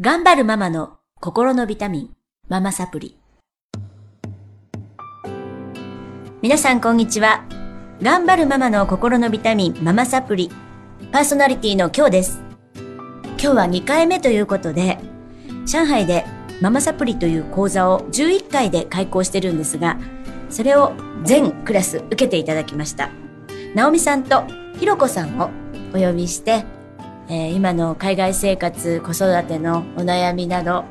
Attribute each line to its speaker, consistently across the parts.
Speaker 1: 頑張るママの心のビタミン、ママサプリ。皆さんこんにちは。頑張るママの心のビタミン、ママサプリ。パーソナリティの今日です。今日は2回目ということで、上海でママサプリという講座を11回で開講してるんですが、それを全クラス受けていただきました。ナオミさんとひろこさんをお呼びして、えー今の海外生活、子育てのお悩みなど、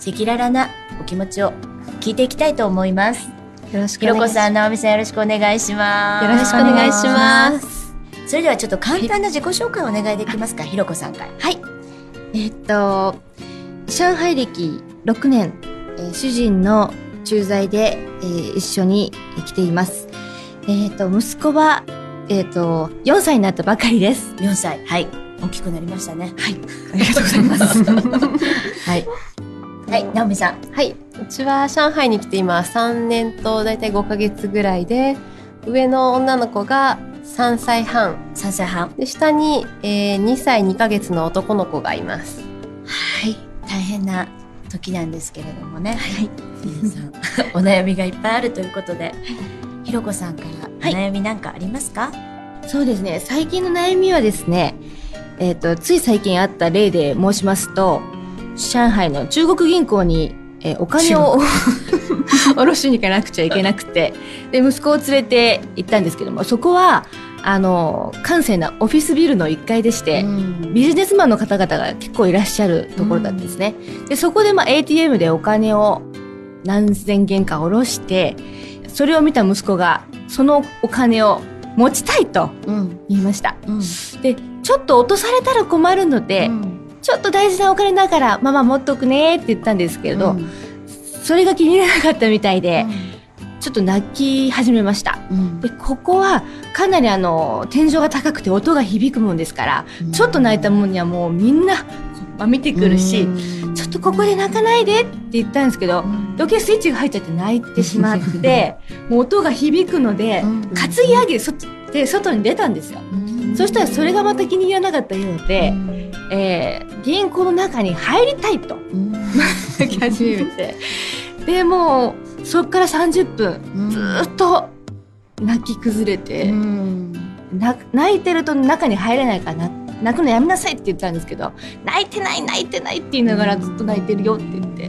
Speaker 1: 赤裸々なお気持ちを聞いていきたいと思います。
Speaker 2: よろしく
Speaker 1: ひろ
Speaker 2: お願いします。
Speaker 1: こさん、なおみさんよろしくお願いします。
Speaker 2: よろしくお願いします。
Speaker 1: それではちょっと簡単な自己紹介をお願いできますか、ひろこさんから。
Speaker 2: はい。えーっと、上海歴6年、えー主人の駐在で、えー一緒にえー来ています。えーっと、息子は、えーっと、4歳になったばかりです。
Speaker 1: 4歳。はい。大きくなりましたね。
Speaker 2: はい。ありがとうございます。
Speaker 1: はい。はい、なおみさん。
Speaker 3: はい。うちは上海に来て今3年と大体5ヶ月ぐらいで、上の女の子が3歳半。
Speaker 1: 3歳半。
Speaker 3: で、下に、えー2歳2ヶ月の男の子がいます。
Speaker 1: はい。大変な時なんですけれどもね。はい。皆さん、お悩みがいっぱいあるということで、ひろこさんからお
Speaker 2: はい
Speaker 1: 悩みなんかありますか、
Speaker 2: そうですね。最近の悩みはですね、えーっと、つい最近あった例で申しますと、上海の中国銀行に、えーお金を 下ろしに行かなくちゃいけなくて、で、息子を連れて行ったんですけども、そこは、あの、閑静なオフィスビルの1階でして、
Speaker 1: ん
Speaker 2: ビジネスマンの方々が結構いらっしゃるところだったんですね。で、そこでまあ ATM でお金を何千元か下ろして、それを見た息子が、そのお金を持ちたいと
Speaker 1: うん。
Speaker 2: 言いました。
Speaker 1: うん。
Speaker 2: で、ちょっと落とされたら困るので、
Speaker 1: うん。
Speaker 2: ちょっと大事なお金だから、ママ持っとくねって言ったんですけれど、
Speaker 1: うん。
Speaker 2: それが気に入らなかったみたいで、ちょっと泣き始めました。
Speaker 1: うん。
Speaker 2: で、ここはかなりあの、天井が高くて音が響くもんですから、ちょっと泣いたもんにはもうみんな、まあ見てくるし、ちょっとここで泣かないでって言ったんですけど、余計スイッチが入っちゃって泣いてしまって、もう音が響くので、担ぎ上げそで外に出たん。ですよ。そしたらそれがまた気に入らなかったようで、えー銀行の中に入りたいと。泣き始めて、で、もうそっから30分ずーっと泣き崩れて、な泣いてると中に入れないからな泣くのやめなさいって言ったんですけど泣いてない泣いてないって言いながらずっと泣いてるよって言って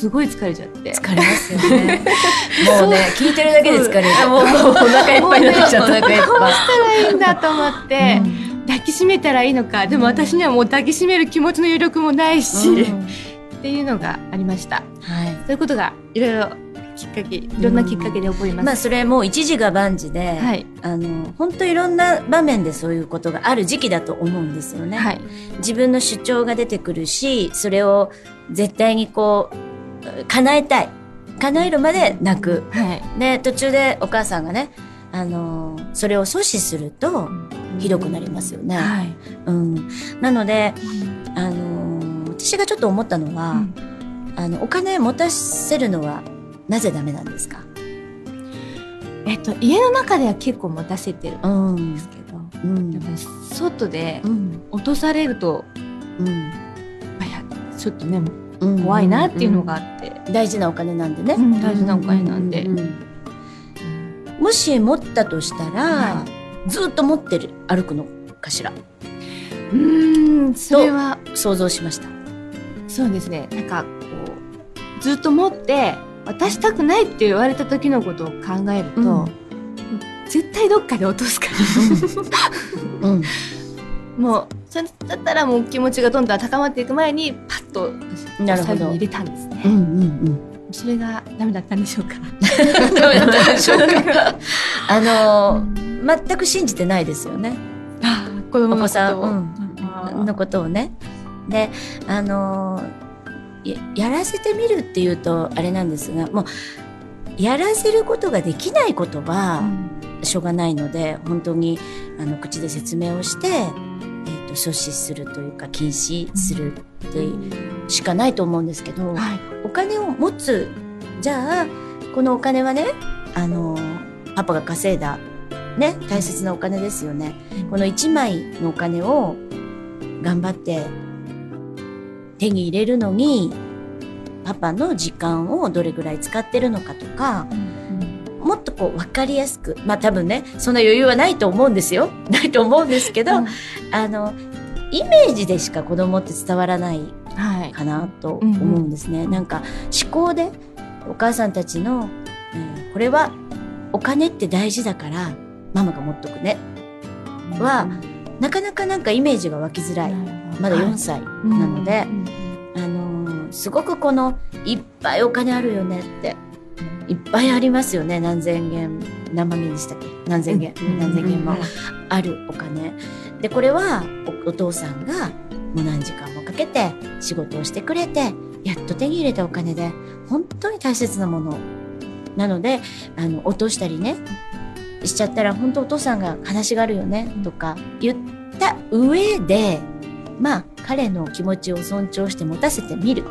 Speaker 2: すごい疲れちゃって
Speaker 1: 疲れますよね。もうね、聞いてるだけで疲れる。
Speaker 2: もう
Speaker 1: お腹いっぱいになっちゃった。お腹いっ
Speaker 2: どう。したらいいんだと思って、抱きしめたらいいのかでも私にはもう抱きしめる気持ちの余力もないし、
Speaker 1: うん
Speaker 2: っていうのがありました
Speaker 1: はい。
Speaker 2: そういうことがいろいろきっかけいろんなきっかけで起こります、
Speaker 1: まあそれもう一時が万事で、
Speaker 2: はい
Speaker 1: あの本当いろんな場面でそういうことがある時期だと思うんですよね。
Speaker 2: はい
Speaker 1: 自分の主張が出てくるし、それを絶対にこう叶えたい、叶えるまで泣く。
Speaker 2: はい。
Speaker 1: で途中でお母さんがね、あのそれを阻止するとひどくなりますよね。
Speaker 2: はい。
Speaker 1: うん、なので、あの私がちょっと思ったのは、
Speaker 2: うん。
Speaker 1: あのお金持たせるのはなぜダメなんですか？
Speaker 2: えっと家の中では結構持たせてるん
Speaker 1: うん
Speaker 2: ですけど、
Speaker 1: うん。
Speaker 2: やっぱり外で
Speaker 1: うん。
Speaker 2: 落とされると
Speaker 1: うん。
Speaker 2: やっぱりちょっとね
Speaker 1: うん
Speaker 2: 怖いなっていうのがあって、
Speaker 1: 大事なお金なんでね、
Speaker 2: うん大事なお金なんで、
Speaker 1: もし持ったとしたら、
Speaker 2: は
Speaker 1: ずっと持ってる歩くのかしら。
Speaker 2: うーんそれは。
Speaker 1: 想像しました。
Speaker 2: そうですね。なんかこうずっと持って渡したくないって言われた時のことを考えると、
Speaker 1: うん。
Speaker 2: 絶対どっかで落とすから。
Speaker 1: うん。
Speaker 2: もうそれだったらもう気持ちがどんどん高まっていく前にパッと最後に入れたんですね、
Speaker 1: うんうん
Speaker 2: それがダメだったんでしょうか？
Speaker 1: あのー全く信じてないですよね。
Speaker 2: 子供の
Speaker 1: さん、
Speaker 2: あ
Speaker 1: うん、のことをね。であのーややらせてみるっていうとあれなんですがもうやらせることができないことは、しょうがないので本当にあの口で説明をして、えー、と阻止するというか禁止するってしかないと思うんですけど、
Speaker 2: はい
Speaker 1: お金を持つじゃあこのお金はねあのパパが稼いだね大切なお金ですよね。この1枚のお金を頑張って手に入れるのに、パパの時間をどれぐらい使ってるのかとか、もっとこう分かりやすく、まあ多分ね、そんな余裕はないと思うんですよ。ないと思うんですけど、
Speaker 2: うん
Speaker 1: あの、イメージでしか子供って伝わらない
Speaker 2: はい。
Speaker 1: かなと思うんですね。なんか思考でお母さんたちの、えーこれはお金って大事だからママが持っとくね。はなかなかなんかイメージが湧きづらい。まだ4歳なので、あのーすごくこのいっぱいお金あるよねって。いっぱいありますよね。何千元、何万元でしたっけ？何千元、何千元もあるお金。で、これはおお父さんがもう何時間もかけて仕事をしてくれて、やっと手に入れたお金で、本当に大切なもの。なので、あの、落としたりね、しちゃったら、本当お父さんが話があるよね、とか言った上で、まあ、彼の気持ちを尊重して持たせてみる。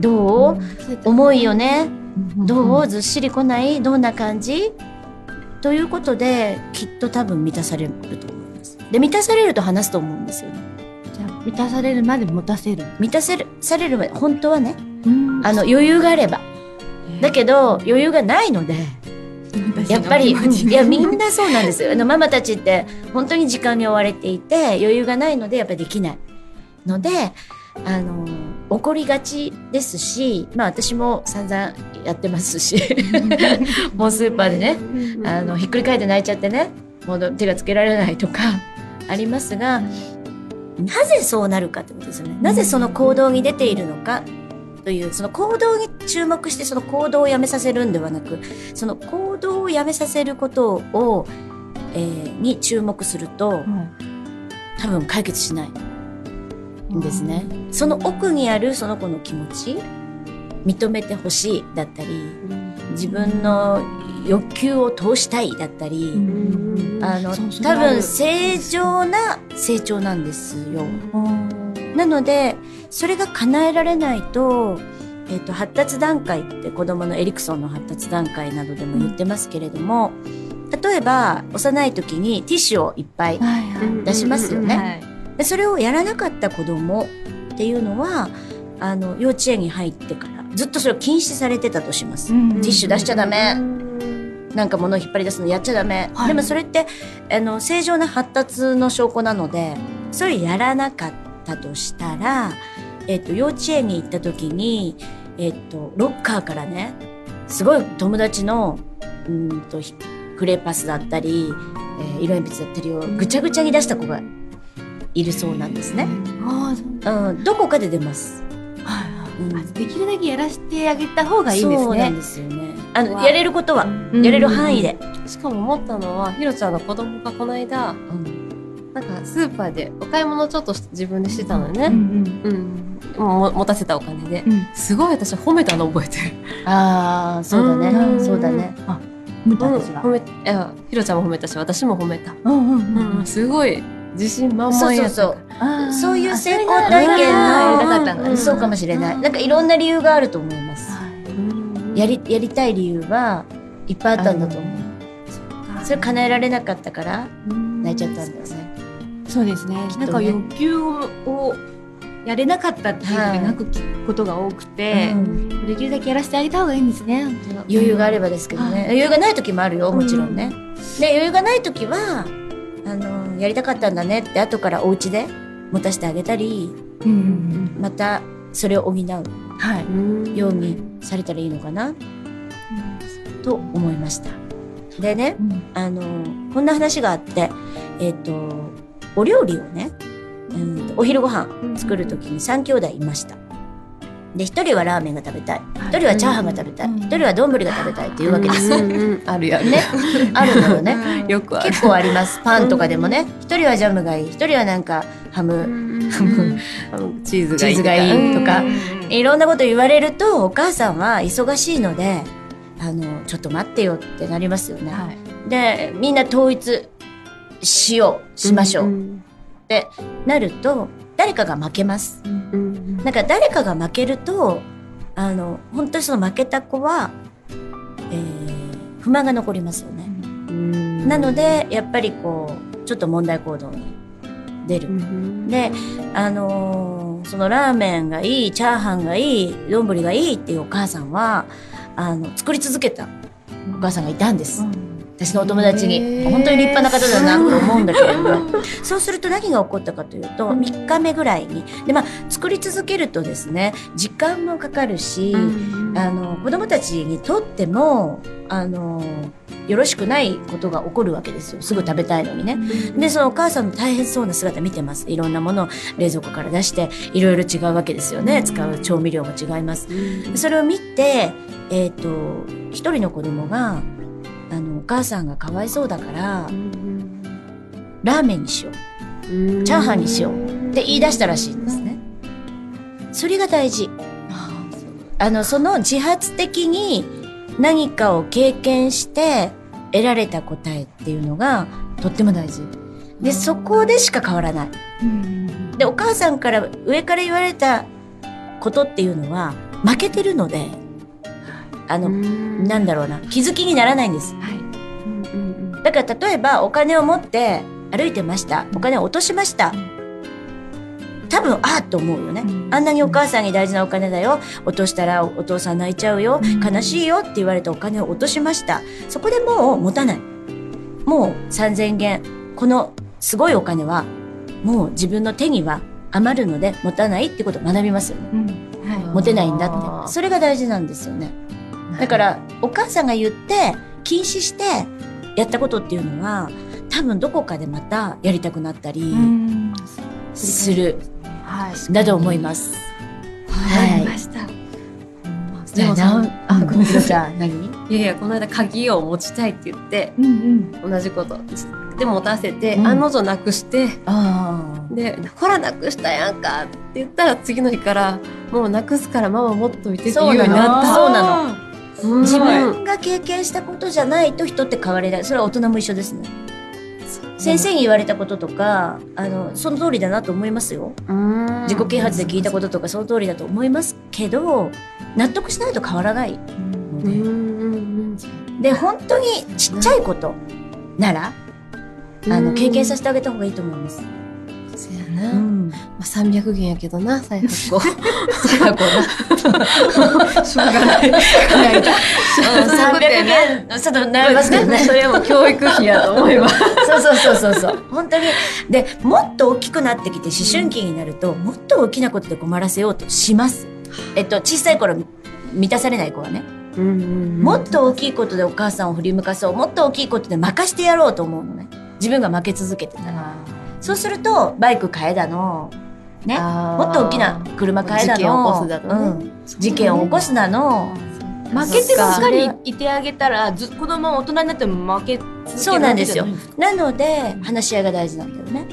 Speaker 1: どう、重いよね。どうずっしり来ないどんな感じ？ということで、きっと多分満たされると思います。で、満たされると話すと思うんですよね。
Speaker 2: じゃあ満たされるまで持たせる。
Speaker 1: 満たせる、されるまで、本当はね、
Speaker 2: あ
Speaker 1: あの、余裕があれば。だけど、余裕がないので、やっぱり、いや、みんなそうなんですよ。あの、ママたちって、本当に時間に追われていて、余裕がないので、やっぱりできない。ので、あの、怒りがちですし、まあ私も散々やってますし、もうスーパーでね、あの、ひっくり返って泣いちゃってね、もう手がつけられないとか、ありますが、なぜそうなるかってことですよね。なぜその行動に出ているのかという、その行動に注目してその行動をやめさせるんではなく、その行動をやめさせることを、えーに注目すると、多分解決しないんですね。その奥にあるその子の気持ち、認めてほしいだったり、自分の欲求を通したいだったり、あの、多分正常な成長なんですよ。なので、それが叶えられないと、えっ、と、発達段階って子供のエリクソンの発達段階などでも言ってますけれども、例えば、幼い時にティッシュをいっぱい。出しますよね。それをやらなかった子供っていうのは、あの、幼稚園に入ってから、ずっとそれを禁止されてたとします。ティッシュ出しちゃダメ。なんか物を引っ張り出すのやっちゃダメ。
Speaker 2: はい
Speaker 1: でもそれって、あの、正常な発達の証拠なので、それやらなかったとしたら、えっと、幼稚園に行った時に、えっと、ロッカーからね、すごい友達の、うーんと、ひクレーパスだったり、えー色鉛筆だったりをぐちゃぐちゃに出した子がいるそうなんですね。
Speaker 2: ああ、そう
Speaker 1: うん、どこかで出ます。
Speaker 2: はいはい
Speaker 1: うん
Speaker 2: あできるだけやらせてあげた方がいいんです
Speaker 1: そうなん
Speaker 2: ね。
Speaker 1: ですよね。あの、
Speaker 3: わ
Speaker 1: やれることは、
Speaker 2: うん
Speaker 1: やれる範囲で。
Speaker 3: しかも思ったのは、ひろちゃんの子供がこの間、
Speaker 1: うん
Speaker 3: なんかスーパーでお買い物ちょっと自分でしてたのよね。
Speaker 2: うん
Speaker 3: うん。も持たせたお金で。
Speaker 2: うん。
Speaker 3: すごい私褒めたの覚えてる。
Speaker 1: ああ、そうだね。
Speaker 2: うん
Speaker 1: そうだね。
Speaker 2: 見た
Speaker 3: うん、
Speaker 2: 私が
Speaker 3: 褒。め、いや、ひろちゃんも褒めたし、私も褒めた。
Speaker 2: うんうん
Speaker 3: うん、
Speaker 2: うん。
Speaker 3: すごい自信満
Speaker 1: そう
Speaker 3: 々や
Speaker 1: そうそう。そういう成功
Speaker 2: あ
Speaker 1: 体験の、
Speaker 2: なかったん。
Speaker 1: そうかもしれない。
Speaker 2: うん
Speaker 1: なんかいろんな理由があると思います。
Speaker 3: うん
Speaker 1: やり、やりたい理由はいっぱいあったんだと思う。それ叶えられなかったから泣いちゃったんだよね。
Speaker 2: そうですね。なんか欲求をやれなかったっていうので泣くことが多くて、
Speaker 1: うん
Speaker 2: できるだけやらせてあげた方がいいんですね。
Speaker 1: 余裕があればですけどね。
Speaker 2: はい
Speaker 1: 余裕がない時もあるよ、もちろんね。で、余裕がない時は、あの、やりたかったんだねって後からお家で持たせてあげたり、
Speaker 2: うんうん
Speaker 1: またそれを補うようにされたらいいのかな、と思いました。でね、
Speaker 2: うん。
Speaker 1: あの、こんな話があって、えっ、と、お料理をね、うん。とお昼ご飯作るときに3兄弟いました。で、一人はラーメンが食べたい。一人はチャーハンが食べたい。
Speaker 2: うん
Speaker 1: 一人は丼が食べたいっていうわけです。
Speaker 3: うんうんあるやる。
Speaker 1: ね。あるのよね。
Speaker 3: よくある。
Speaker 1: 結構あります。パンとかでもね。一人はジャムがいい。一人はなんかハム、
Speaker 3: あのチーズがいい
Speaker 1: とか
Speaker 2: うん
Speaker 1: いろんなこと言われると、お母さんは忙しいので、あの、ちょっと待ってよってなりますよね。
Speaker 2: はい。
Speaker 1: で、みんな統一しよう、しましょうっ
Speaker 3: ん
Speaker 1: てなると、誰かが負けます。
Speaker 3: うん
Speaker 1: なんか誰かが負けると、あの、本当にその負けた子は、えー、不満が残りますよね。
Speaker 3: うん
Speaker 1: なので、やっぱりこう、ちょっと問題行動に出る。で、あのーそのラーメンがいいチャーハンがいい丼がいいっていうお母さんはあの作り続けたお母さんがいたんです、私のお友達
Speaker 3: へ
Speaker 1: に
Speaker 3: ー。
Speaker 1: 本当に立派な方だなと思うんだけれども。そうすると何が起こったかというと3日目ぐらいに。で、まあ、作り続けるとですね時間もかかるし、あの子供たちにとってもあのよろしくないことが起こるわけですよ。すぐ食べたいのにね。でそのお母さんの大変そうな姿見てます。いろんなものを冷蔵庫から出していろいろ違うわけですよね。使う調味料も違います。それを見て、えっと一人の子供があのお母さんがかわいそうだからラーメンにしようチャーハンにしようって言い出したらしいんですね。それが大事。あの、その自発的に何かを経験して得られた答えっていうのがとっても大事。で、そこでしか変わらない。で、お母さんから上から言われたことっていうのは負けてるので、あの、なんだろうな、気づきにならないんです。だから例えばお金を持って歩いてました。お金を落としました。多分、ああと思うよね。あんなにお母さんに大事なお金だよ。落としたらお父さん泣いちゃうよ。悲しいよって言われたお金を落としました。そこでもう持たない。もう3000元。このすごいお金は、もう自分の手には余るので持たないってことを学びますよね。持てないんだって。それが大事なんですよね。だから、お母さんが言って、禁止してやったことっていうのは、多分どこかでまたやりたくなったりする、
Speaker 2: はい。
Speaker 1: だと思います。
Speaker 2: わかりました。
Speaker 3: でもさ
Speaker 1: あ、ごめんなさい。何？
Speaker 3: いやいやこの間鍵を持ちたいって言って
Speaker 2: うんうん。
Speaker 3: 同じことで持たせて、
Speaker 1: うん
Speaker 3: 案の定なくして
Speaker 1: あ
Speaker 3: で「ほらなくしたやんか」って言ったら次の日からもうなくすからママ持っといてって言うようになった
Speaker 1: そうなの自分が経験したことじゃないと人って変われない。それは大人も一緒ですね。先生に言われたこととか、あの、その通りだなと思いますよ。
Speaker 3: うん
Speaker 1: 自己啓発で聞いたこととかその通りだと思いますけど、納得しないと変わらないで、本当にちっちゃいことなら、あの、経験させてあげた方がいいと思います。
Speaker 3: そうやな、
Speaker 1: うん。
Speaker 3: まあ、300元やけどな再発行再発行な しょうがない
Speaker 1: 300円、ちょっと悩みますけどね。
Speaker 3: それはもう教育費やと思います
Speaker 1: そうそうそうそうそう。本当に。で、もっと大きくなってきて、思春期になると、もっと大きなことで困らせようとします。えっと、小さい頃満たされない子はね。もっと大きいことでお母さんを振り向かそう。もっと大きいことで任してやろうと思うのね。自分が負け続けてたら。そうすると、バイク買えだの、ね？もっと大きな車買えだの。
Speaker 3: 事件を起こすだのね
Speaker 1: うん事件を起こすだの。
Speaker 2: 負けてばっかりいてあげたら、ず子供は大人になっても負け
Speaker 1: そうなんですよ
Speaker 2: な
Speaker 1: ので、話し合いが大事なんだよね。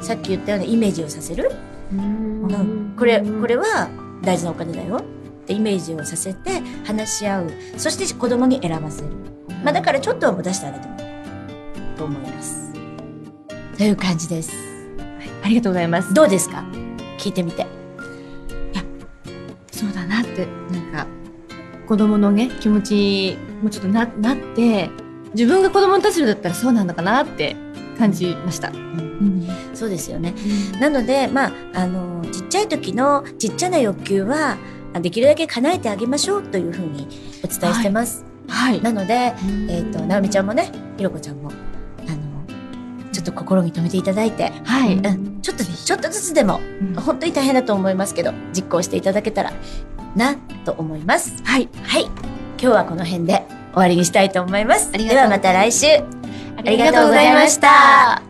Speaker 1: さっき言ったようにイメージをさせる。うん、これ、これは大事なお金だよってイメージをさせて話し合う。そして子供に選ばせる。まあだからちょっとは出してあげてもと思います。という感じです。
Speaker 2: ありがとうございます。
Speaker 1: どうですか？聞いてみて。
Speaker 2: そうだなって、なんか、子供のね、気持ちにもうちょっとな、なって、自分が子供の立場だったらそうなのかなって感じました。うん。
Speaker 1: そうですよね。なので、まあ、あの、ちっちゃい時のちっちゃな欲求は、あできるだけ叶えてあげましょうというふうにお伝えしてます。
Speaker 2: はい。
Speaker 1: なので、えっ、と、なおみちゃんもね、ひろこちゃんも、ちょっと心に留めていただいて、
Speaker 2: はい。
Speaker 1: うん、ちょっと、ちょっとずつでも、
Speaker 2: うん
Speaker 1: 本当に大変だと思いますけど、実行していただけたらな、と思います。
Speaker 2: はい。
Speaker 1: はい。今日はこの辺で終わりにしたいと思います。ではまた来週。
Speaker 2: あ
Speaker 1: ありがとうございました。